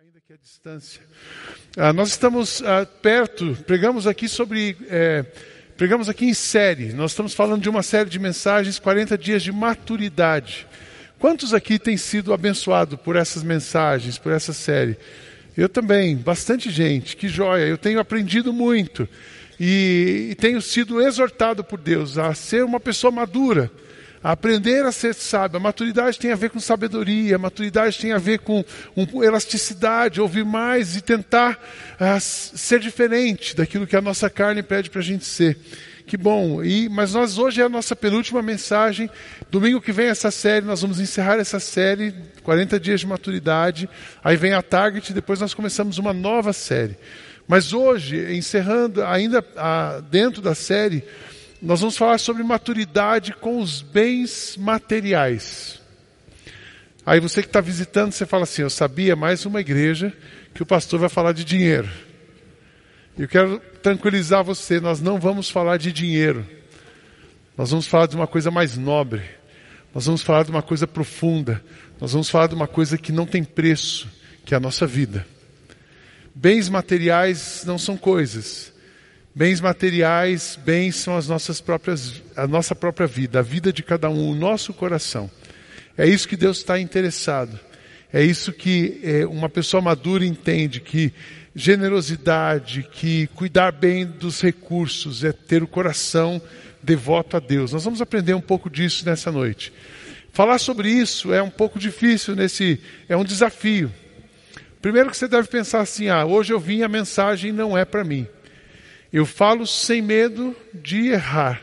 ainda que a distância. Ah, nós estamos ah, perto, pregamos aqui sobre, é, pregamos aqui em série, nós estamos falando de uma série de mensagens, 40 dias de maturidade. Quantos aqui têm sido abençoados por essas mensagens, por essa série? Eu também, bastante gente, que joia, eu tenho aprendido muito e, e tenho sido exortado por Deus a ser uma pessoa madura aprender a ser sábio. A maturidade tem a ver com sabedoria, a maturidade tem a ver com elasticidade, ouvir mais e tentar uh, ser diferente daquilo que a nossa carne pede para a gente ser. Que bom. E, mas nós hoje é a nossa penúltima mensagem. Domingo que vem essa série, nós vamos encerrar essa série, 40 dias de maturidade. Aí vem a Target, depois nós começamos uma nova série. Mas hoje, encerrando ainda a, dentro da série, nós vamos falar sobre maturidade com os bens materiais. Aí você que está visitando, você fala assim: Eu sabia mais uma igreja que o pastor vai falar de dinheiro. Eu quero tranquilizar você: nós não vamos falar de dinheiro. Nós vamos falar de uma coisa mais nobre. Nós vamos falar de uma coisa profunda. Nós vamos falar de uma coisa que não tem preço, que é a nossa vida. Bens materiais não são coisas. Bens materiais, bens são as nossas próprias, a nossa própria vida, a vida de cada um, o nosso coração. É isso que Deus está interessado. É isso que é, uma pessoa madura entende, que generosidade, que cuidar bem dos recursos, é ter o coração devoto a Deus. Nós vamos aprender um pouco disso nessa noite. Falar sobre isso é um pouco difícil nesse, é um desafio. Primeiro que você deve pensar assim, ah, hoje eu vim a mensagem não é para mim. Eu falo sem medo de errar,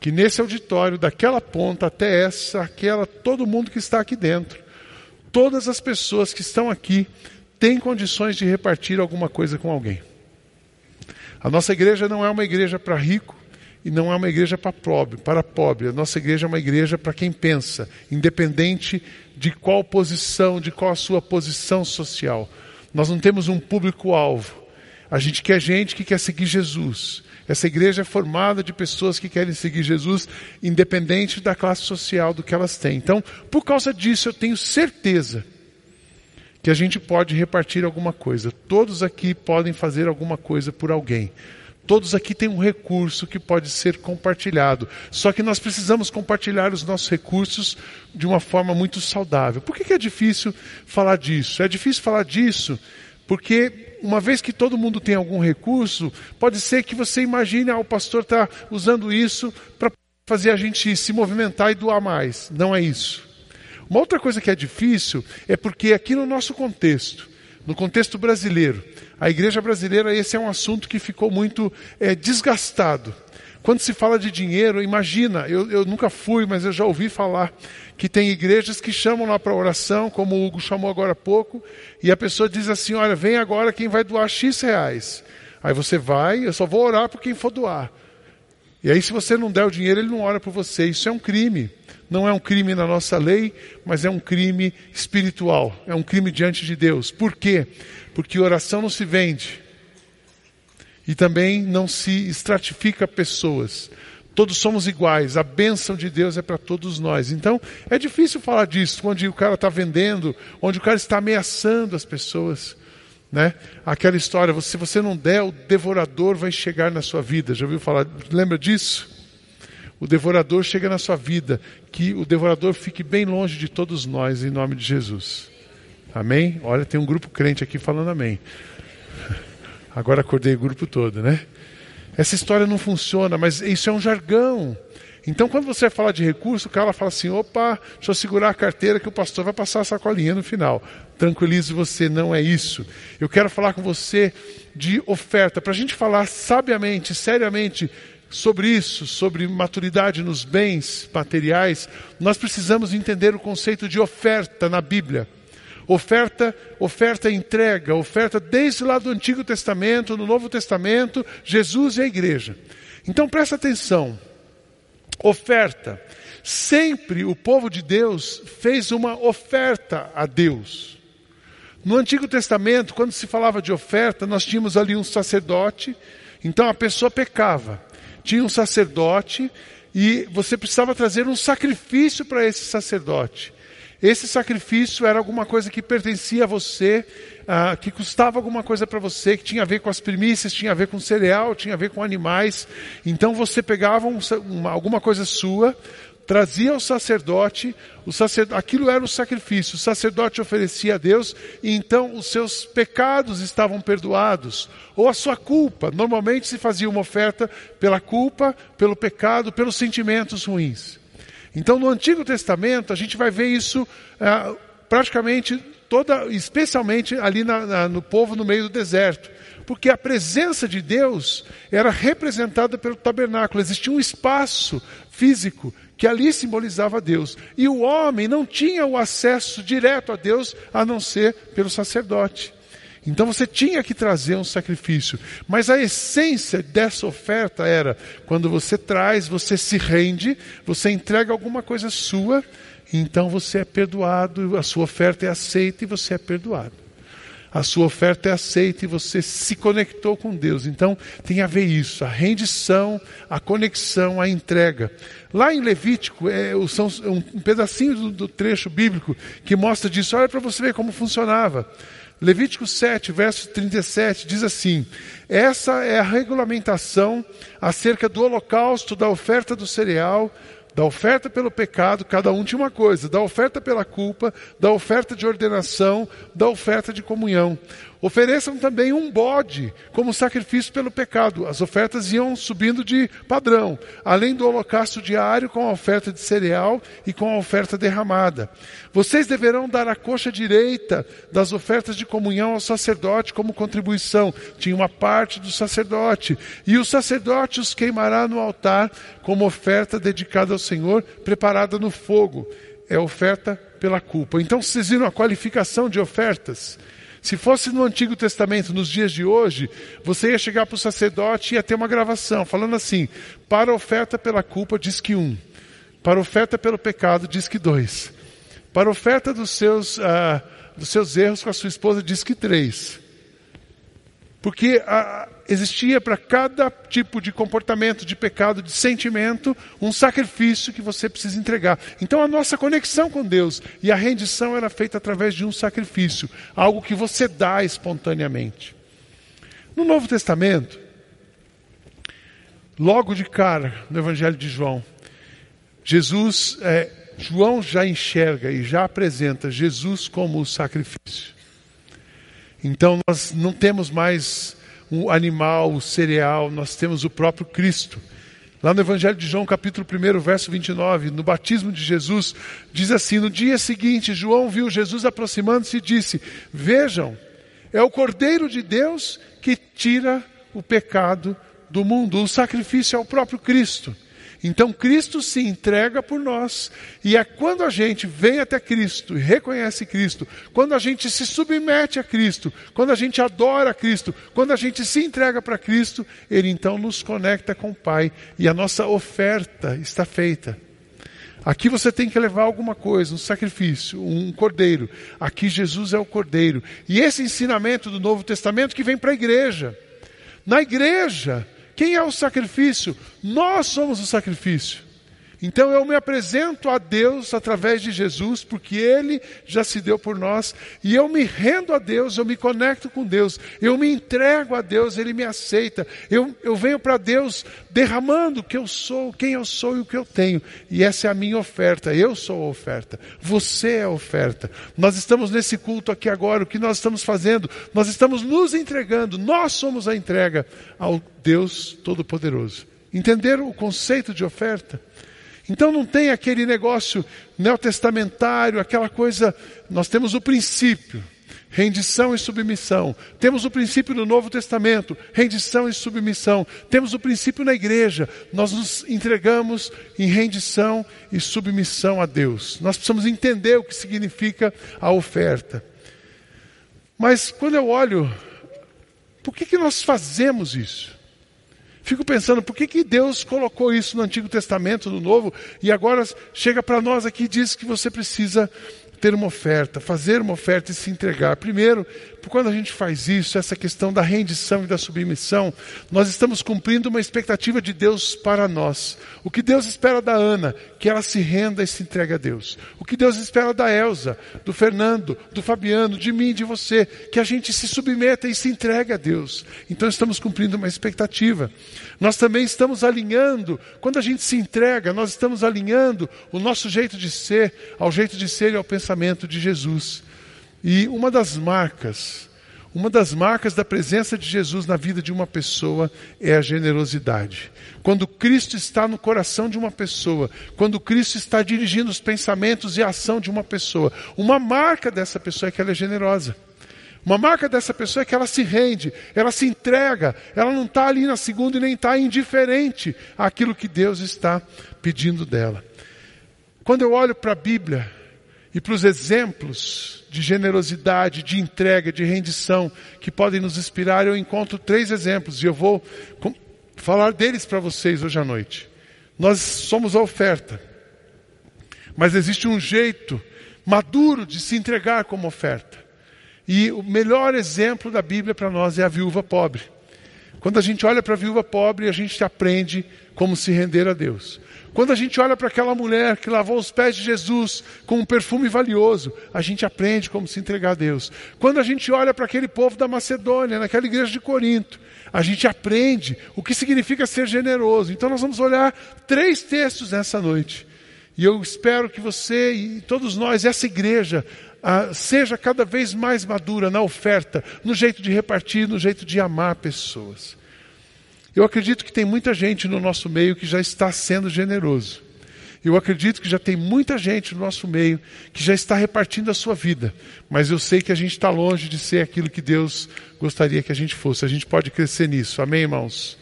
que nesse auditório, daquela ponta até essa, aquela, todo mundo que está aqui dentro, todas as pessoas que estão aqui têm condições de repartir alguma coisa com alguém. A nossa igreja não é uma igreja para rico e não é uma igreja para pobre, para pobre. A nossa igreja é uma igreja para quem pensa, independente de qual posição, de qual a sua posição social. Nós não temos um público-alvo. A gente quer gente que quer seguir Jesus. Essa igreja é formada de pessoas que querem seguir Jesus, independente da classe social do que elas têm. Então, por causa disso, eu tenho certeza que a gente pode repartir alguma coisa. Todos aqui podem fazer alguma coisa por alguém. Todos aqui têm um recurso que pode ser compartilhado. Só que nós precisamos compartilhar os nossos recursos de uma forma muito saudável. Por que, que é difícil falar disso? É difícil falar disso porque uma vez que todo mundo tem algum recurso, pode ser que você imagine, ah, o pastor está usando isso para fazer a gente se movimentar e doar mais. Não é isso. Uma outra coisa que é difícil é porque aqui no nosso contexto, no contexto brasileiro, a igreja brasileira, esse é um assunto que ficou muito é, desgastado. Quando se fala de dinheiro, imagina, eu, eu nunca fui, mas eu já ouvi falar que tem igrejas que chamam lá para oração, como o Hugo chamou agora há pouco, e a pessoa diz assim: Olha, vem agora quem vai doar X reais. Aí você vai, eu só vou orar por quem for doar. E aí, se você não der o dinheiro, ele não ora por você. Isso é um crime. Não é um crime na nossa lei, mas é um crime espiritual. É um crime diante de Deus. Por quê? Porque oração não se vende. E também não se estratifica pessoas. Todos somos iguais, a bênção de Deus é para todos nós. Então, é difícil falar disso, onde o cara está vendendo, onde o cara está ameaçando as pessoas. Né? Aquela história, se você não der, o devorador vai chegar na sua vida. Já ouviu falar? Lembra disso? O devorador chega na sua vida. Que o devorador fique bem longe de todos nós, em nome de Jesus. Amém? Olha, tem um grupo crente aqui falando amém. Agora acordei o grupo todo, né? Essa história não funciona, mas isso é um jargão. Então, quando você vai falar de recurso, o cara fala assim: opa, deixa eu segurar a carteira que o pastor vai passar a sacolinha no final. Tranquilize você, não é isso. Eu quero falar com você de oferta, para a gente falar sabiamente, seriamente sobre isso, sobre maturidade nos bens materiais, nós precisamos entender o conceito de oferta na Bíblia. Oferta, oferta entrega, oferta desde lá do Antigo Testamento, no Novo Testamento, Jesus e a igreja. Então presta atenção. Oferta. Sempre o povo de Deus fez uma oferta a Deus. No Antigo Testamento, quando se falava de oferta, nós tínhamos ali um sacerdote, então a pessoa pecava. Tinha um sacerdote e você precisava trazer um sacrifício para esse sacerdote. Esse sacrifício era alguma coisa que pertencia a você, uh, que custava alguma coisa para você, que tinha a ver com as primícias, tinha a ver com cereal, tinha a ver com animais. Então você pegava um, uma, alguma coisa sua, trazia ao sacerdote, o sacerdote, aquilo era o sacrifício, o sacerdote oferecia a Deus e então os seus pecados estavam perdoados, ou a sua culpa. Normalmente se fazia uma oferta pela culpa, pelo pecado, pelos sentimentos ruins. Então no Antigo Testamento a gente vai ver isso ah, praticamente toda, especialmente ali na, na, no povo no meio do deserto porque a presença de Deus era representada pelo tabernáculo. Existia um espaço físico que ali simbolizava Deus. E o homem não tinha o acesso direto a Deus a não ser pelo sacerdote. Então você tinha que trazer um sacrifício. Mas a essência dessa oferta era: quando você traz, você se rende, você entrega alguma coisa sua, então você é perdoado, a sua oferta é aceita e você é perdoado a sua oferta é aceita e você se conectou com Deus. Então tem a ver isso, a rendição, a conexão, a entrega. Lá em Levítico, é, um pedacinho do, do trecho bíblico que mostra disso. Olha para você ver como funcionava. Levítico 7, verso 37, diz assim: Essa é a regulamentação acerca do holocausto, da oferta do cereal, da oferta pelo pecado, cada um tinha uma coisa, da oferta pela culpa, da oferta de ordenação, da oferta de comunhão. Ofereçam também um bode como sacrifício pelo pecado. As ofertas iam subindo de padrão, além do holocausto diário com a oferta de cereal e com a oferta derramada. Vocês deverão dar a coxa direita das ofertas de comunhão ao sacerdote como contribuição. Tinha uma parte do sacerdote. E o sacerdote os queimará no altar como oferta dedicada ao Senhor, preparada no fogo. É oferta pela culpa. Então vocês viram a qualificação de ofertas. Se fosse no Antigo Testamento, nos dias de hoje, você ia chegar para o sacerdote e ia ter uma gravação falando assim: para oferta pela culpa, diz que um, para oferta pelo pecado, diz que dois, para oferta dos seus, uh, dos seus erros com a sua esposa, diz que três. Porque a, existia para cada tipo de comportamento, de pecado, de sentimento, um sacrifício que você precisa entregar. Então a nossa conexão com Deus e a rendição era feita através de um sacrifício, algo que você dá espontaneamente. No Novo Testamento, logo de cara, no Evangelho de João, Jesus, é, João já enxerga e já apresenta Jesus como o sacrifício. Então nós não temos mais um animal, um cereal, nós temos o próprio Cristo. Lá no Evangelho de João, capítulo 1, verso 29, no batismo de Jesus, diz assim: No dia seguinte, João viu Jesus aproximando-se e disse: Vejam, é o Cordeiro de Deus que tira o pecado do mundo. O sacrifício é o próprio Cristo. Então Cristo se entrega por nós. E é quando a gente vem até Cristo e reconhece Cristo, quando a gente se submete a Cristo, quando a gente adora Cristo, quando a gente se entrega para Cristo, Ele então nos conecta com o Pai e a nossa oferta está feita. Aqui você tem que levar alguma coisa, um sacrifício, um cordeiro. Aqui Jesus é o cordeiro. E esse ensinamento do Novo Testamento que vem para a igreja. Na igreja, quem é o sacrifício? Nós somos o sacrifício. Então eu me apresento a Deus através de Jesus, porque Ele já se deu por nós, e eu me rendo a Deus, eu me conecto com Deus, eu me entrego a Deus, Ele me aceita, eu, eu venho para Deus derramando o que eu sou, quem eu sou e o que eu tenho, e essa é a minha oferta, eu sou a oferta, você é a oferta. Nós estamos nesse culto aqui agora, o que nós estamos fazendo? Nós estamos nos entregando, nós somos a entrega ao Deus Todo-Poderoso. Entenderam o conceito de oferta? Então não tem aquele negócio neotestamentário, aquela coisa. Nós temos o princípio, rendição e submissão. Temos o princípio no Novo Testamento, rendição e submissão. Temos o princípio na igreja, nós nos entregamos em rendição e submissão a Deus. Nós precisamos entender o que significa a oferta. Mas quando eu olho, por que, que nós fazemos isso? Fico pensando, por que, que Deus colocou isso no Antigo Testamento, no Novo, e agora chega para nós aqui e diz que você precisa ter uma oferta, fazer uma oferta e se entregar. Primeiro, quando a gente faz isso, essa questão da rendição e da submissão, nós estamos cumprindo uma expectativa de Deus para nós. O que Deus espera da Ana, que ela se renda e se entregue a Deus. O que Deus espera da Elsa, do Fernando, do Fabiano, de mim, de você, que a gente se submeta e se entregue a Deus. Então estamos cumprindo uma expectativa. Nós também estamos alinhando, quando a gente se entrega, nós estamos alinhando o nosso jeito de ser ao jeito de ser e ao pensamento de Jesus. E uma das marcas, uma das marcas da presença de Jesus na vida de uma pessoa é a generosidade. Quando Cristo está no coração de uma pessoa, quando Cristo está dirigindo os pensamentos e a ação de uma pessoa, uma marca dessa pessoa é que ela é generosa. Uma marca dessa pessoa é que ela se rende, ela se entrega, ela não está ali na segunda e nem está indiferente àquilo que Deus está pedindo dela. Quando eu olho para a Bíblia, e para os exemplos de generosidade, de entrega, de rendição que podem nos inspirar, eu encontro três exemplos e eu vou falar deles para vocês hoje à noite. Nós somos a oferta, mas existe um jeito maduro de se entregar como oferta. E o melhor exemplo da Bíblia para nós é a viúva pobre. Quando a gente olha para a viúva pobre, a gente aprende como se render a Deus. Quando a gente olha para aquela mulher que lavou os pés de Jesus com um perfume valioso, a gente aprende como se entregar a Deus. Quando a gente olha para aquele povo da Macedônia, naquela igreja de Corinto, a gente aprende o que significa ser generoso. Então nós vamos olhar três textos nessa noite. E eu espero que você e todos nós, essa igreja, seja cada vez mais madura na oferta, no jeito de repartir, no jeito de amar pessoas. Eu acredito que tem muita gente no nosso meio que já está sendo generoso. Eu acredito que já tem muita gente no nosso meio que já está repartindo a sua vida. Mas eu sei que a gente está longe de ser aquilo que Deus gostaria que a gente fosse. A gente pode crescer nisso. Amém, irmãos?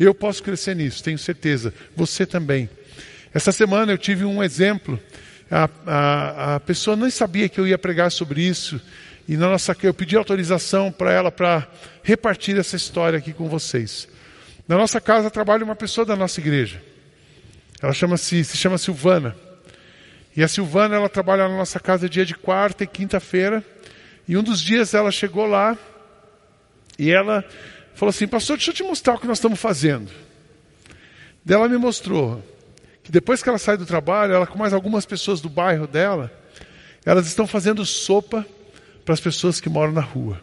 Eu posso crescer nisso, tenho certeza. Você também. Essa semana eu tive um exemplo. A, a, a pessoa nem sabia que eu ia pregar sobre isso. E na nossa, eu pedi autorização para ela para repartir essa história aqui com vocês. Na nossa casa trabalha uma pessoa da nossa igreja. Ela chama-se, se chama Silvana. E a Silvana, ela trabalha na nossa casa dia de quarta e quinta-feira. E um dos dias ela chegou lá e ela falou assim: Pastor, deixa eu te mostrar o que nós estamos fazendo. Ela me mostrou que depois que ela sai do trabalho, ela com mais algumas pessoas do bairro dela, elas estão fazendo sopa para as pessoas que moram na rua.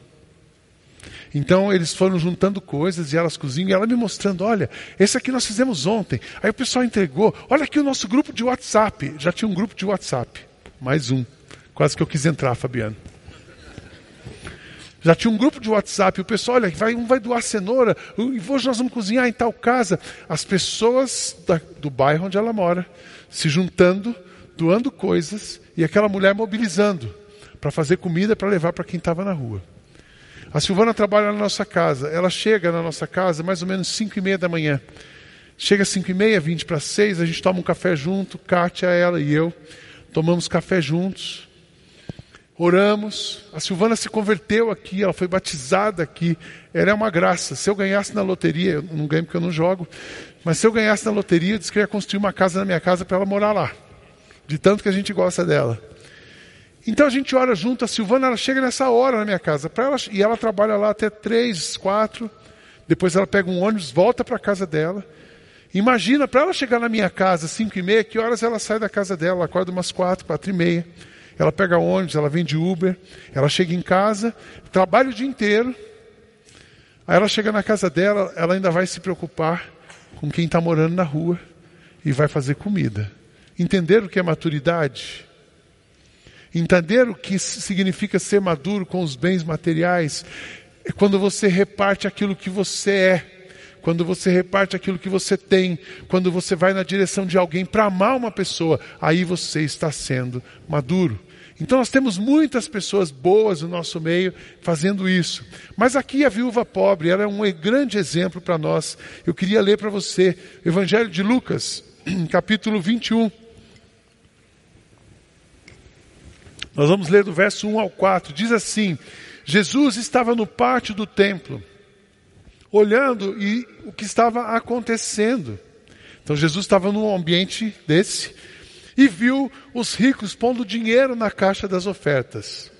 Então eles foram juntando coisas e elas cozinham e ela me mostrando, olha, esse aqui nós fizemos ontem. Aí o pessoal entregou, olha aqui o nosso grupo de WhatsApp. Já tinha um grupo de WhatsApp, mais um. Quase que eu quis entrar, Fabiano. Já tinha um grupo de WhatsApp, o pessoal, olha, vai, um vai doar cenoura, e hoje nós vamos cozinhar em tal casa. As pessoas da, do bairro onde ela mora, se juntando, doando coisas, e aquela mulher mobilizando para fazer comida para levar para quem estava na rua. A Silvana trabalha na nossa casa. Ela chega na nossa casa mais ou menos 5 e meia da manhã. Chega às 5 e meia, 20 para 6, a gente toma um café junto, Kátia, ela e eu. Tomamos café juntos. Oramos. A Silvana se converteu aqui, ela foi batizada aqui. Era uma graça. Se eu ganhasse na loteria, eu não ganho porque eu não jogo, mas se eu ganhasse na loteria, eu disse que eu ia construir uma casa na minha casa para ela morar lá. De tanto que a gente gosta dela. Então a gente ora junto, a Silvana ela chega nessa hora na minha casa, ela, e ela trabalha lá até três, quatro, depois ela pega um ônibus, volta para a casa dela. Imagina, para ela chegar na minha casa, cinco e meia, que horas ela sai da casa dela? Ela acorda umas quatro, quatro e meia. Ela pega ônibus, ela vem de Uber, ela chega em casa, trabalha o dia inteiro. Aí ela chega na casa dela, ela ainda vai se preocupar com quem está morando na rua e vai fazer comida. Entender o que é maturidade? Entender o que significa ser maduro com os bens materiais é quando você reparte aquilo que você é, quando você reparte aquilo que você tem, quando você vai na direção de alguém para amar uma pessoa, aí você está sendo maduro. Então nós temos muitas pessoas boas no nosso meio fazendo isso. Mas aqui a viúva pobre, ela é um grande exemplo para nós. Eu queria ler para você o Evangelho de Lucas, capítulo 21. Nós vamos ler do verso 1 ao 4. Diz assim: Jesus estava no pátio do templo, olhando e o que estava acontecendo. Então Jesus estava num ambiente desse, e viu os ricos pondo dinheiro na caixa das ofertas.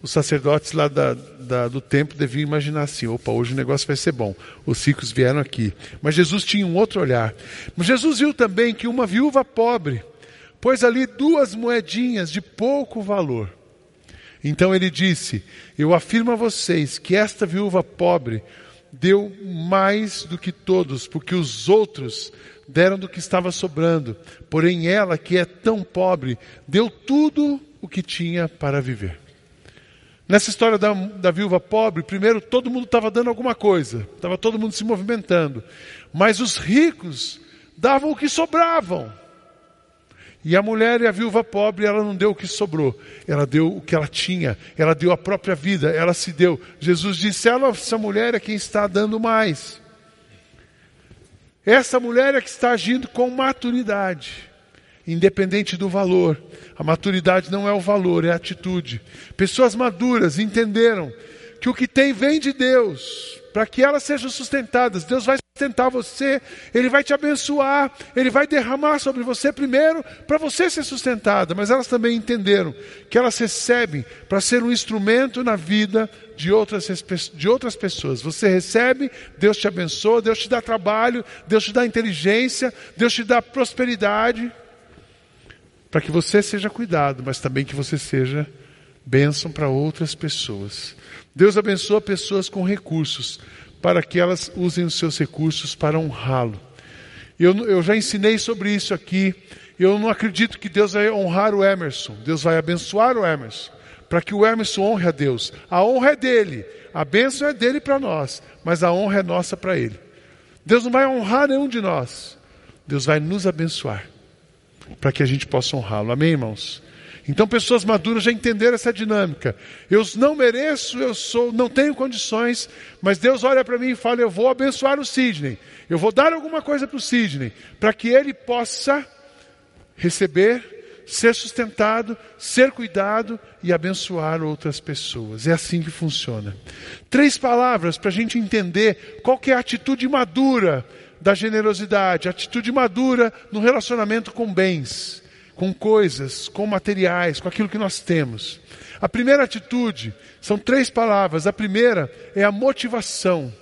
Os sacerdotes lá da, da, do templo deviam imaginar assim: opa, hoje o negócio vai ser bom. Os ricos vieram aqui. Mas Jesus tinha um outro olhar. Mas Jesus viu também que uma viúva pobre pôs ali duas moedinhas de pouco valor. Então ele disse: Eu afirmo a vocês que esta viúva pobre deu mais do que todos, porque os outros deram do que estava sobrando. Porém, ela, que é tão pobre, deu tudo o que tinha para viver. Nessa história da, da viúva pobre, primeiro todo mundo estava dando alguma coisa, estava todo mundo se movimentando, mas os ricos davam o que sobravam. E a mulher e a viúva pobre, ela não deu o que sobrou, ela deu o que ela tinha, ela deu a própria vida, ela se deu. Jesus disse: ela, essa mulher é quem está dando mais. Essa mulher é que está agindo com maturidade, independente do valor. A maturidade não é o valor, é a atitude. Pessoas maduras entenderam que o que tem vem de Deus, para que elas sejam sustentadas. Deus vai sustentar você, Ele vai te abençoar, Ele vai derramar sobre você primeiro para você ser sustentada. Mas elas também entenderam que elas recebem para ser um instrumento na vida de outras, de outras pessoas. Você recebe, Deus te abençoa, Deus te dá trabalho, Deus te dá inteligência, Deus te dá prosperidade, para que você seja cuidado, mas também que você seja bênção para outras pessoas. Deus abençoa pessoas com recursos, para que elas usem os seus recursos para honrá-lo. Eu, eu já ensinei sobre isso aqui. Eu não acredito que Deus vai honrar o Emerson. Deus vai abençoar o Emerson, para que o Emerson honre a Deus. A honra é dele, a bênção é dele para nós, mas a honra é nossa para ele. Deus não vai honrar nenhum de nós. Deus vai nos abençoar, para que a gente possa honrá-lo. Amém, irmãos? Então pessoas maduras já entenderam essa dinâmica. Eu não mereço, eu sou, não tenho condições, mas Deus olha para mim e fala: eu vou abençoar o Sidney. Eu vou dar alguma coisa para o Sidney, para que ele possa receber, ser sustentado, ser cuidado e abençoar outras pessoas. É assim que funciona. Três palavras para a gente entender qual que é a atitude madura da generosidade, atitude madura no relacionamento com bens com coisas, com materiais, com aquilo que nós temos. A primeira atitude são três palavras. A primeira é a motivação.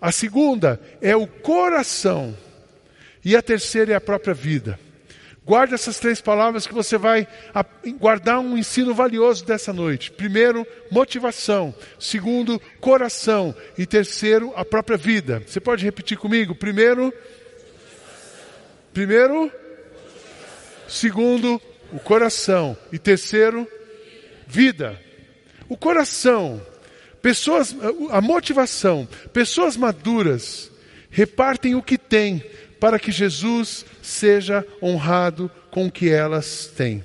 A segunda é o coração. E a terceira é a própria vida. Guarde essas três palavras que você vai guardar um ensino valioso dessa noite. Primeiro, motivação. Segundo, coração. E terceiro, a própria vida. Você pode repetir comigo? Primeiro, primeiro, Segundo, o coração. E terceiro, vida. O coração. Pessoas, a motivação. Pessoas maduras repartem o que têm para que Jesus seja honrado com o que elas têm.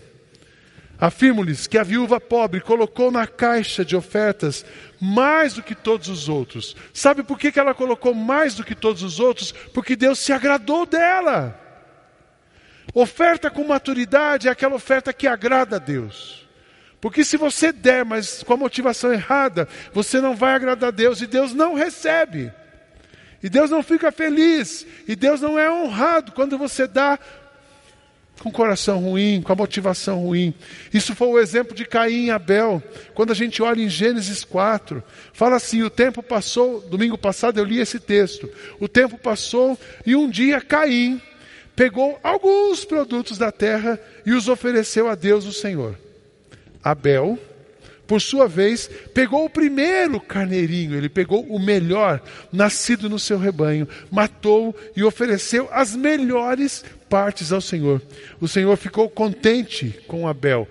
Afirmo-lhes que a viúva pobre colocou na caixa de ofertas mais do que todos os outros. Sabe por que ela colocou mais do que todos os outros? Porque Deus se agradou dela. Oferta com maturidade é aquela oferta que agrada a Deus. Porque se você der, mas com a motivação errada, você não vai agradar a Deus e Deus não recebe. E Deus não fica feliz. E Deus não é honrado quando você dá com o coração ruim, com a motivação ruim. Isso foi o exemplo de Caim e Abel. Quando a gente olha em Gênesis 4, fala assim: o tempo passou, domingo passado eu li esse texto. O tempo passou e um dia Caim pegou alguns produtos da terra e os ofereceu a Deus, o Senhor. Abel, por sua vez, pegou o primeiro carneirinho, ele pegou o melhor, nascido no seu rebanho, matou e ofereceu as melhores partes ao Senhor. O Senhor ficou contente com Abel.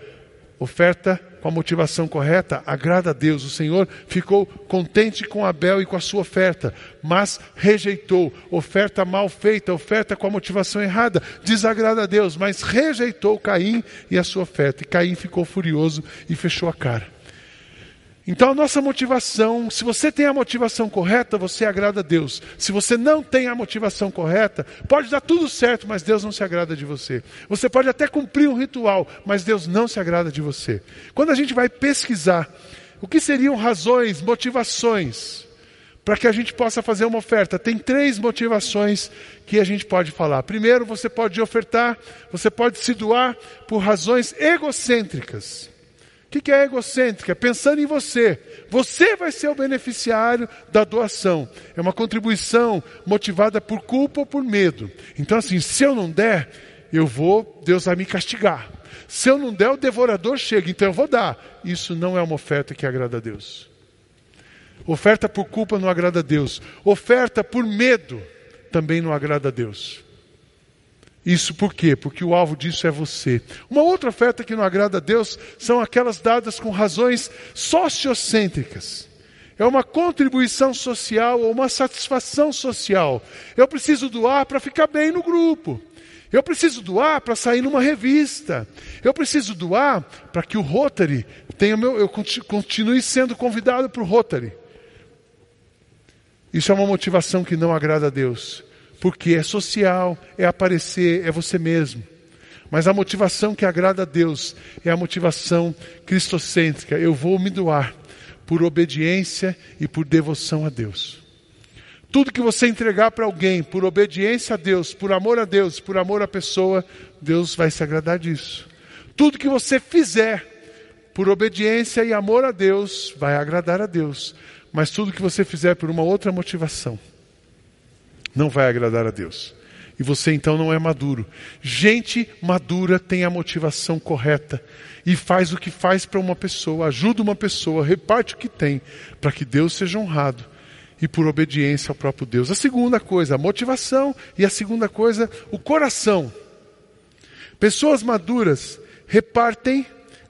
Oferta com a motivação correta, agrada a Deus. O Senhor ficou contente com Abel e com a sua oferta, mas rejeitou oferta mal feita, oferta com a motivação errada, desagrada a Deus, mas rejeitou Caim e a sua oferta. E Caim ficou furioso e fechou a cara. Então a nossa motivação, se você tem a motivação correta, você agrada a Deus. Se você não tem a motivação correta, pode dar tudo certo, mas Deus não se agrada de você. Você pode até cumprir um ritual, mas Deus não se agrada de você. Quando a gente vai pesquisar o que seriam razões, motivações para que a gente possa fazer uma oferta. Tem três motivações que a gente pode falar. Primeiro, você pode ofertar, você pode se doar por razões egocêntricas. O que é egocêntrica? Pensando em você. Você vai ser o beneficiário da doação. É uma contribuição motivada por culpa ou por medo. Então, assim, se eu não der, eu vou, Deus vai me castigar. Se eu não der, o devorador chega, então eu vou dar. Isso não é uma oferta que agrada a Deus. Oferta por culpa não agrada a Deus. Oferta por medo também não agrada a Deus. Isso por quê? Porque o alvo disso é você. Uma outra oferta que não agrada a Deus são aquelas dadas com razões sociocêntricas. É uma contribuição social ou uma satisfação social. Eu preciso doar para ficar bem no grupo. Eu preciso doar para sair numa revista. Eu preciso doar para que o Rotary tenha meu, eu continue sendo convidado para o Rotary. Isso é uma motivação que não agrada a Deus, porque é social, é aparecer, é você mesmo. Mas a motivação que agrada a Deus é a motivação cristocêntrica. Eu vou me doar por obediência e por devoção a Deus. Tudo que você entregar para alguém por obediência a Deus, por amor a Deus, por amor à pessoa, Deus vai se agradar disso. Tudo que você fizer por obediência e amor a Deus, vai agradar a Deus. Mas tudo que você fizer por uma outra motivação não vai agradar a Deus. E você então não é maduro. Gente madura tem a motivação correta e faz o que faz para uma pessoa, ajuda uma pessoa, reparte o que tem, para que Deus seja honrado e por obediência ao próprio Deus. A segunda coisa, a motivação, e a segunda coisa, o coração. Pessoas maduras repartem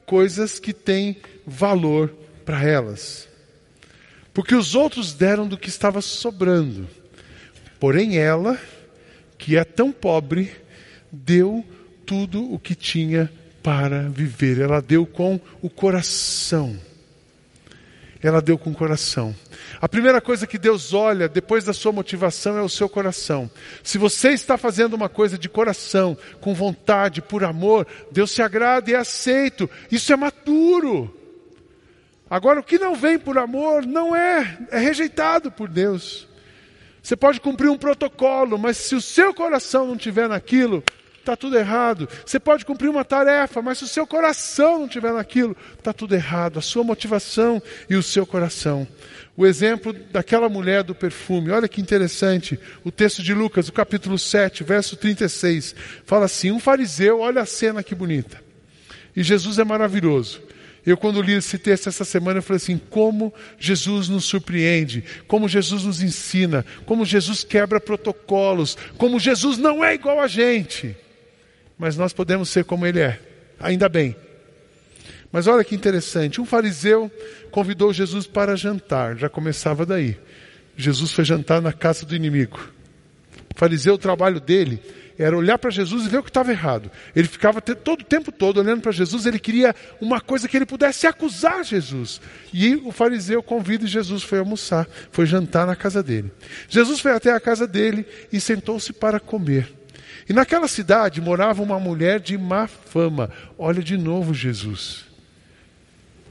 coisas que têm valor para elas. Porque os outros deram do que estava sobrando. Porém, ela, que é tão pobre, deu tudo o que tinha para viver. Ela deu com o coração. Ela deu com o coração. A primeira coisa que Deus olha depois da sua motivação é o seu coração. Se você está fazendo uma coisa de coração, com vontade, por amor, Deus se agrada e é aceito. Isso é maturo. Agora, o que não vem por amor não é, é rejeitado por Deus. Você pode cumprir um protocolo, mas se o seu coração não estiver naquilo, está tudo errado. Você pode cumprir uma tarefa, mas se o seu coração não estiver naquilo, está tudo errado. A sua motivação e o seu coração. O exemplo daquela mulher do perfume, olha que interessante. O texto de Lucas, o capítulo 7, verso 36, fala assim: Um fariseu, olha a cena que bonita. E Jesus é maravilhoso. Eu, quando li esse texto essa semana, eu falei assim: como Jesus nos surpreende, como Jesus nos ensina, como Jesus quebra protocolos, como Jesus não é igual a gente, mas nós podemos ser como Ele é, ainda bem. Mas olha que interessante: um fariseu convidou Jesus para jantar, já começava daí. Jesus foi jantar na casa do inimigo. O fariseu, o trabalho dele era olhar para Jesus e ver o que estava errado. Ele ficava todo o tempo todo olhando para Jesus, ele queria uma coisa que ele pudesse acusar Jesus. E o fariseu convida e Jesus foi almoçar, foi jantar na casa dele. Jesus foi até a casa dele e sentou-se para comer. E naquela cidade morava uma mulher de má fama. Olha de novo Jesus.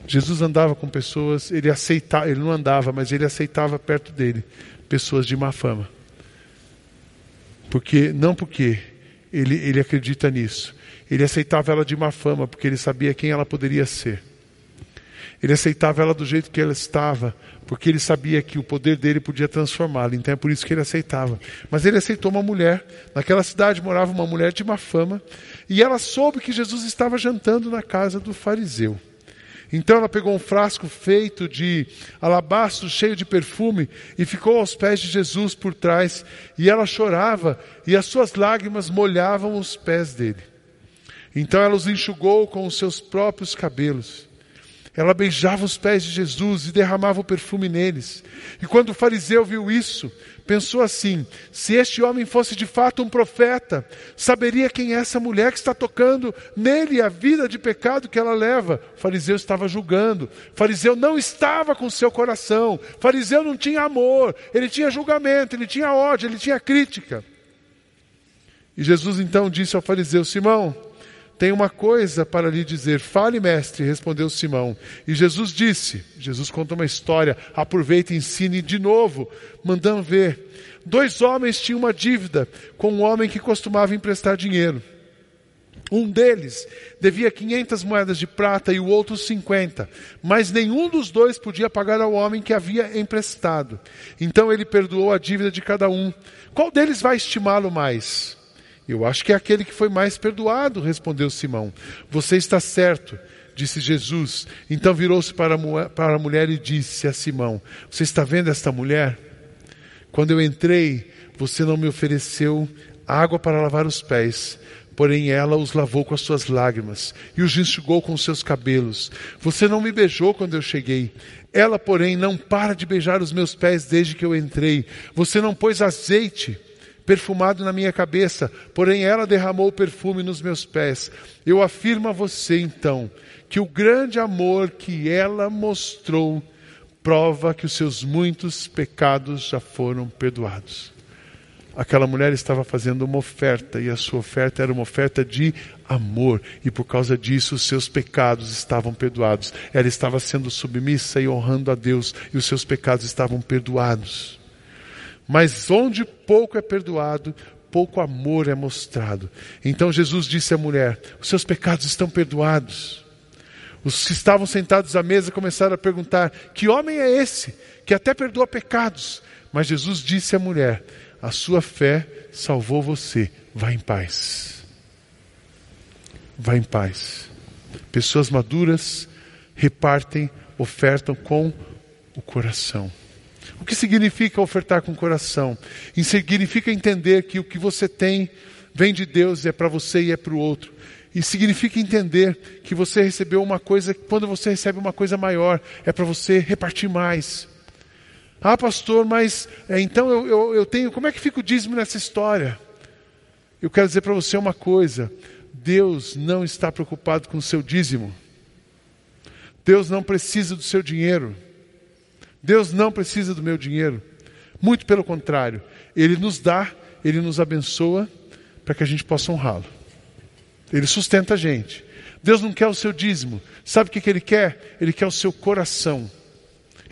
Jesus andava com pessoas, ele aceitava, ele não andava, mas ele aceitava perto dele pessoas de má fama. Porque, não porque ele, ele acredita nisso. Ele aceitava ela de má fama, porque ele sabia quem ela poderia ser. Ele aceitava ela do jeito que ela estava, porque ele sabia que o poder dele podia transformá-la. Então é por isso que ele aceitava. Mas ele aceitou uma mulher. Naquela cidade morava uma mulher de má fama. E ela soube que Jesus estava jantando na casa do fariseu. Então ela pegou um frasco feito de alabastro cheio de perfume e ficou aos pés de Jesus por trás, e ela chorava, e as suas lágrimas molhavam os pés dele. Então ela os enxugou com os seus próprios cabelos. Ela beijava os pés de Jesus e derramava o perfume neles. E quando o fariseu viu isso, pensou assim: se este homem fosse de fato um profeta, saberia quem é essa mulher que está tocando nele a vida de pecado que ela leva. O fariseu estava julgando. O fariseu não estava com seu coração. O fariseu não tinha amor, ele tinha julgamento, ele tinha ódio, ele tinha crítica. E Jesus então disse ao fariseu: Simão, Tenho uma coisa para lhe dizer. Fale, mestre, respondeu Simão. E Jesus disse: Jesus conta uma história, aproveita e ensine de novo, mandando ver. Dois homens tinham uma dívida com um homem que costumava emprestar dinheiro. Um deles devia 500 moedas de prata e o outro 50, mas nenhum dos dois podia pagar ao homem que havia emprestado. Então ele perdoou a dívida de cada um. Qual deles vai estimá-lo mais? Eu acho que é aquele que foi mais perdoado, respondeu Simão. Você está certo, disse Jesus. Então virou-se para, para a mulher e disse a Simão: Você está vendo esta mulher? Quando eu entrei, você não me ofereceu água para lavar os pés Porém, ela os lavou com as suas lágrimas e os enxugou com os seus cabelos. Você não me beijou quando eu cheguei. Ela, porém, não para de beijar os meus pés desde que eu entrei. Você não pôs azeite perfumado na minha cabeça, porém ela derramou perfume nos meus pés. Eu afirmo a você, então, que o grande amor que ela mostrou prova que os seus muitos pecados já foram perdoados aquela mulher estava fazendo uma oferta e a sua oferta era uma oferta de amor e por causa disso os seus pecados estavam perdoados. Ela estava sendo submissa e honrando a Deus e os seus pecados estavam perdoados. Mas onde pouco é perdoado, pouco amor é mostrado. Então Jesus disse à mulher: Os seus pecados estão perdoados. Os que estavam sentados à mesa começaram a perguntar: Que homem é esse que até perdoa pecados? Mas Jesus disse à mulher: a sua fé salvou você. Vá em paz. Vá em paz. Pessoas maduras repartem, ofertam com o coração. O que significa ofertar com o coração? Significa entender que o que você tem vem de Deus e é para você e é para o outro. E significa entender que você recebeu uma coisa, quando você recebe uma coisa maior, é para você repartir mais. Ah, pastor, mas é, então eu, eu, eu tenho. Como é que fica o dízimo nessa história? Eu quero dizer para você uma coisa: Deus não está preocupado com o seu dízimo. Deus não precisa do seu dinheiro. Deus não precisa do meu dinheiro. Muito pelo contrário, Ele nos dá, Ele nos abençoa para que a gente possa honrá-lo. Ele sustenta a gente. Deus não quer o seu dízimo. Sabe o que, que Ele quer? Ele quer o seu coração.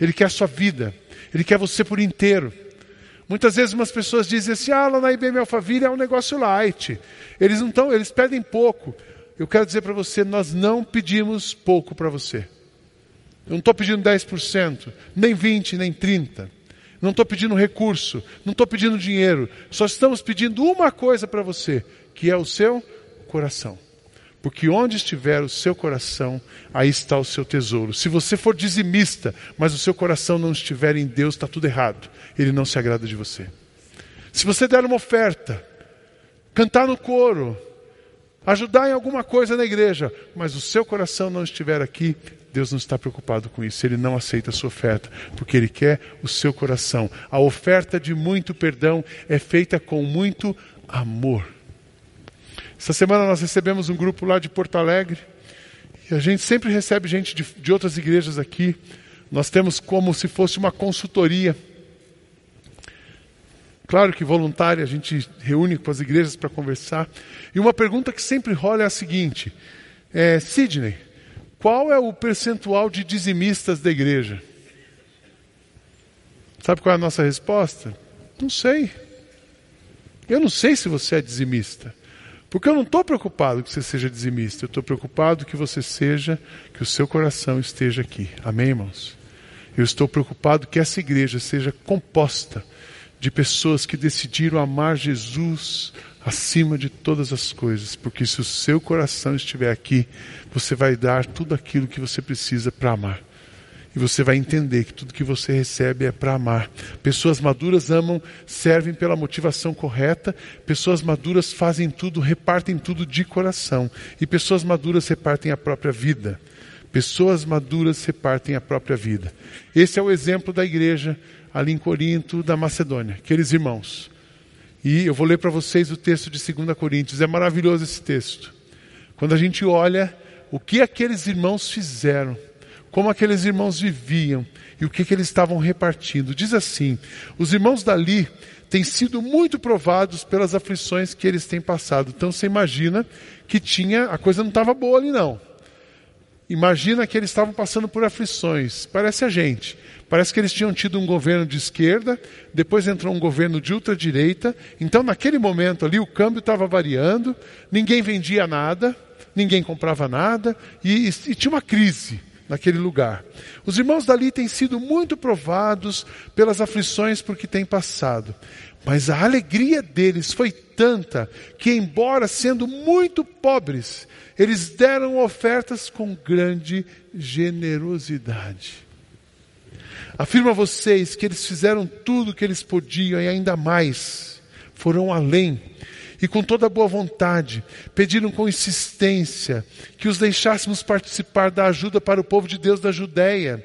Ele quer a sua vida. Ele quer você por inteiro. Muitas vezes umas pessoas dizem assim, ah, lá na IBM Alphaville é um negócio light. Eles não estão, eles pedem pouco. Eu quero dizer para você, nós não pedimos pouco para você. Eu não estou pedindo 10%, nem 20%, nem 30%. Não estou pedindo recurso, não estou pedindo dinheiro. Só estamos pedindo uma coisa para você, que é o seu coração. Porque onde estiver o seu coração, aí está o seu tesouro. Se você for dizimista, mas o seu coração não estiver em Deus, está tudo errado. Ele não se agrada de você. Se você der uma oferta, cantar no coro, ajudar em alguma coisa na igreja, mas o seu coração não estiver aqui, Deus não está preocupado com isso. Ele não aceita a sua oferta, porque Ele quer o seu coração. A oferta de muito perdão é feita com muito amor. Essa semana nós recebemos um grupo lá de Porto Alegre. E a gente sempre recebe gente de, de outras igrejas aqui. Nós temos como se fosse uma consultoria. Claro que voluntária, a gente reúne com as igrejas para conversar. E uma pergunta que sempre rola é a seguinte: é, Sidney, qual é o percentual de dizimistas da igreja? Sabe qual é a nossa resposta? Não sei. Eu não sei se você é dizimista. Porque eu não estou preocupado que você seja dizimista, eu estou preocupado que você seja, que o seu coração esteja aqui. Amém, irmãos? Eu estou preocupado que essa igreja seja composta de pessoas que decidiram amar Jesus acima de todas as coisas, porque se o seu coração estiver aqui, você vai dar tudo aquilo que você precisa para amar. E você vai entender que tudo que você recebe é para amar. Pessoas maduras amam, servem pela motivação correta. Pessoas maduras fazem tudo, repartem tudo de coração. E pessoas maduras repartem a própria vida. Pessoas maduras repartem a própria vida. Esse é o exemplo da igreja ali em Corinto, da Macedônia, aqueles irmãos. E eu vou ler para vocês o texto de 2 Coríntios. É maravilhoso esse texto. Quando a gente olha o que aqueles irmãos fizeram como aqueles irmãos viviam e o que, que eles estavam repartindo. Diz assim: os irmãos dali têm sido muito provados pelas aflições que eles têm passado. Então você imagina que tinha a coisa não estava boa ali não. Imagina que eles estavam passando por aflições. Parece a gente. Parece que eles tinham tido um governo de esquerda, depois entrou um governo de ultradireita. Então, naquele momento ali, o câmbio estava variando, ninguém vendia nada, ninguém comprava nada, e, e, e tinha uma crise naquele lugar. Os irmãos dali têm sido muito provados pelas aflições por que têm passado. Mas a alegria deles foi tanta que, embora sendo muito pobres, eles deram ofertas com grande generosidade. Afirmo a vocês que eles fizeram tudo o que eles podiam e ainda mais. Foram além e com toda boa vontade, pediram com insistência que os deixássemos participar da ajuda para o povo de Deus da Judéia.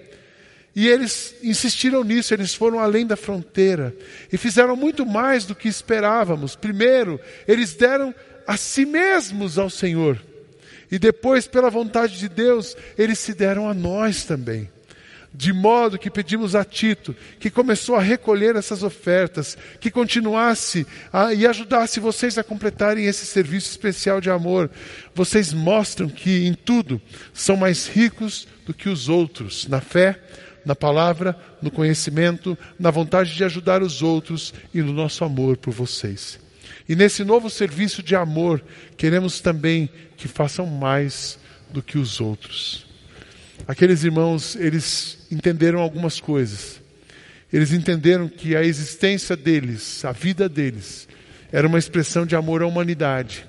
E eles insistiram nisso, eles foram além da fronteira e fizeram muito mais do que esperávamos. Primeiro, eles deram a si mesmos ao Senhor. E depois, pela vontade de Deus, eles se deram a nós também. De modo que pedimos a Tito que começou a recolher essas ofertas, que continuasse a, e ajudasse vocês a completarem esse serviço especial de amor. Vocês mostram que em tudo são mais ricos do que os outros, na fé, na palavra, no conhecimento, na vontade de ajudar os outros e no nosso amor por vocês. E nesse novo serviço de amor, queremos também que façam mais do que os outros. Aqueles irmãos, eles entenderam algumas coisas. Eles entenderam que a existência deles, a vida deles, era uma expressão de amor à humanidade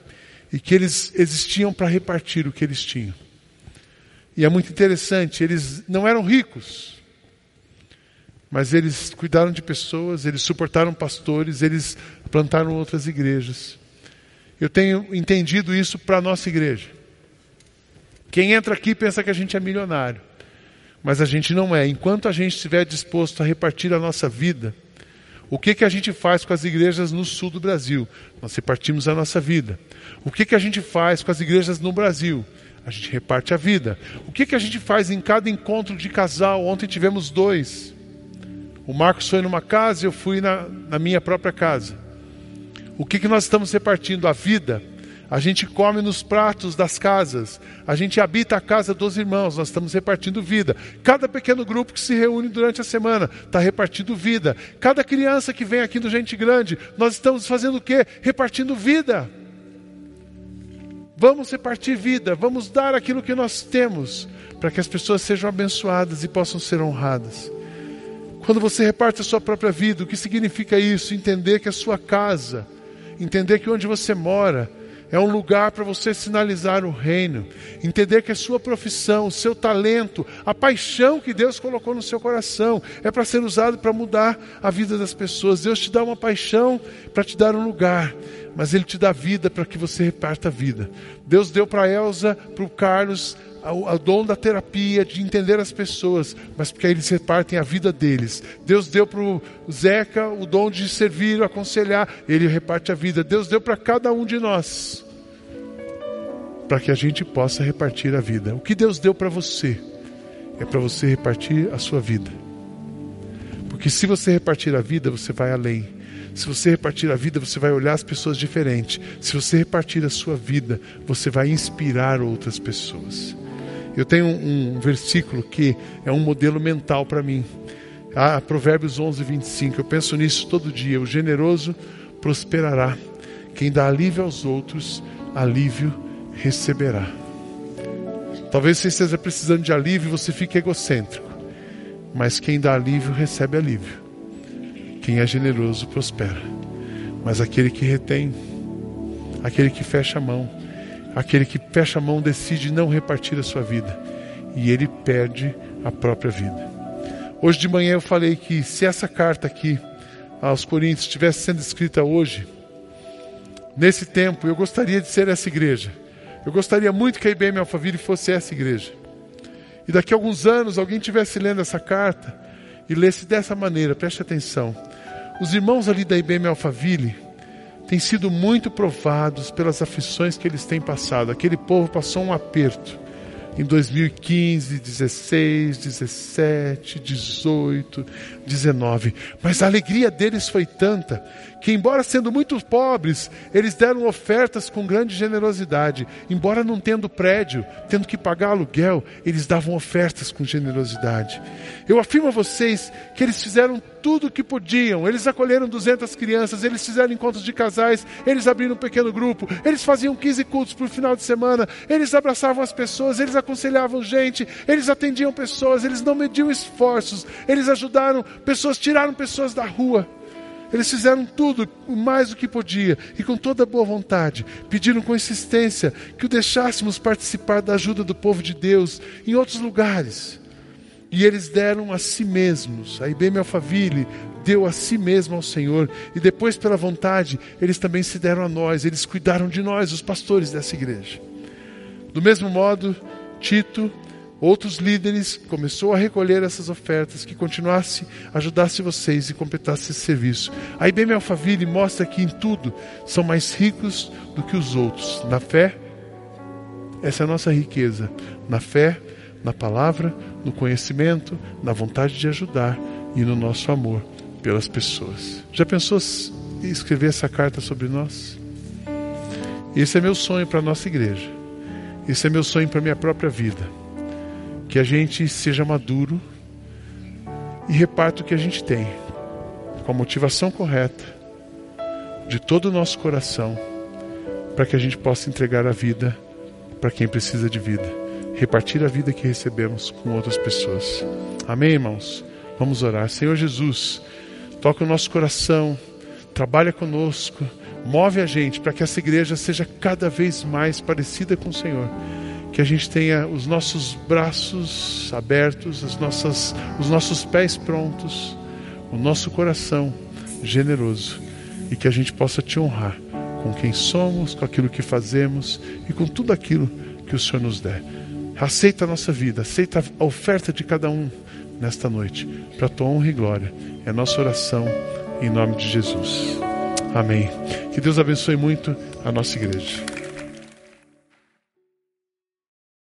e que eles existiam para repartir o que eles tinham. E é muito interessante, eles não eram ricos, mas eles cuidaram de pessoas, eles suportaram pastores, eles plantaram outras igrejas. Eu tenho entendido isso para a nossa igreja. Quem entra aqui pensa que a gente é milionário, mas a gente não é. Enquanto a gente estiver disposto a repartir a nossa vida, o que, que a gente faz com as igrejas no sul do Brasil? Nós repartimos a nossa vida. O que, que a gente faz com as igrejas no Brasil? A gente reparte a vida. O que, que a gente faz em cada encontro de casal? Ontem tivemos dois. O Marcos foi numa casa e eu fui na, na minha própria casa. O que, que nós estamos repartindo? A vida a gente come nos pratos das casas. A gente habita a casa dos irmãos. Nós estamos repartindo vida. Cada pequeno grupo que se reúne durante a semana está repartindo vida. Cada criança que vem aqui do Gente Grande, nós estamos fazendo o quê? Repartindo vida. Vamos repartir vida. Vamos dar aquilo que nós temos para que as pessoas sejam abençoadas e possam ser honradas. Quando você reparte a sua própria vida, o que significa isso? Entender que a sua casa, entender que onde você mora, é um lugar para você sinalizar o reino, entender que a sua profissão, o seu talento, a paixão que Deus colocou no seu coração é para ser usado para mudar a vida das pessoas. Deus te dá uma paixão para te dar um lugar, mas Ele te dá vida para que você reparta a vida. Deus deu para Elsa, para o Carlos, o dom da terapia, de entender as pessoas, mas porque aí eles repartem a vida deles. Deus deu para o Zeca o dom de servir, aconselhar, ele reparte a vida. Deus deu para cada um de nós, para que a gente possa repartir a vida. O que Deus deu para você é para você repartir a sua vida. Porque se você repartir a vida, você vai além. Se você repartir a vida, você vai olhar as pessoas diferente. Se você repartir a sua vida, você vai inspirar outras pessoas. Eu tenho um, versículo que é um modelo mental para mim. Ah, Provérbios 11, 25. Eu penso nisso todo dia. O generoso prosperará. Quem dá alívio aos outros, alívio receberá. Talvez você esteja precisando de alívio e você fique egocêntrico. Mas quem dá alívio, recebe alívio. Quem é generoso, prospera. Mas aquele que retém, aquele que fecha a mão, Aquele que fecha a mão decide não repartir a sua vida e ele perde a própria vida. Hoje de manhã eu falei que se essa carta aqui aos Coríntios estivesse sendo escrita hoje, nesse tempo, eu gostaria de ser essa igreja. Eu gostaria muito que a IBM Alphaville fosse essa igreja. E daqui a alguns anos alguém estivesse lendo essa carta e lesse dessa maneira, preste atenção. Os irmãos ali da IBM Alphaville têm sido muito provados pelas aflições que eles têm passado. Aquele povo passou um aperto. em 2015, 16, 17, 18, 19. Mas a alegria deles foi tanta que, embora sendo muito pobres, eles deram ofertas com grande generosidade. Embora não tendo prédio, tendo que pagar aluguel, eles davam ofertas com generosidade. Eu afirmo a vocês que eles fizeram tudo o que podiam. Eles acolheram 200 crianças, eles fizeram encontros de casais, eles abriram um pequeno grupo, eles faziam 15 cultos por final de semana, eles abraçavam as pessoas, eles aconselhavam gente, eles atendiam pessoas, eles não mediam esforços, eles ajudaram pessoas, tiraram pessoas da rua. Eles fizeram tudo, o mais do que podia, e com toda boa vontade, pediram com insistência que o deixássemos participar da ajuda do povo de Deus em outros lugares. E eles deram a si mesmos. A IBM Alphaville deu a si mesmo ao Senhor. E depois, pela vontade, eles também se deram a nós. Eles cuidaram de nós, os pastores dessa igreja. Do mesmo modo, Tito outros líderes, começou a recolher essas ofertas, que continuasse, ajudasse vocês e completasse esse serviço. A IBM Alphaville mostra que em tudo são mais ricos do que os outros. Na fé, essa é a nossa riqueza. Na fé, na palavra, no conhecimento, na vontade de ajudar e no nosso amor pelas pessoas. Já pensou em escrever essa carta sobre nós? Esse é meu sonho para a nossa igreja. Esse é meu sonho para a minha própria vida que a gente seja maduro e reparta o que a gente tem, com a motivação correta, de todo o nosso coração, para que a gente possa entregar a vida para quem precisa de vida, repartir a vida que recebemos com outras pessoas. Amém, irmãos? Vamos orar. Senhor Jesus, toca o nosso coração, trabalha conosco, move a gente para que essa igreja seja cada vez mais parecida com o Senhor que a gente tenha os nossos braços abertos, as nossas, os nossos pés prontos, o nosso coração generoso e que a gente possa te honrar com quem somos, com aquilo que fazemos e com tudo aquilo que o Senhor nos der. Aceita a nossa vida, aceita a oferta de cada um nesta noite, para a tua honra e glória. É nossa oração em nome de Jesus. Amém. Que Deus abençoe muito a nossa igreja.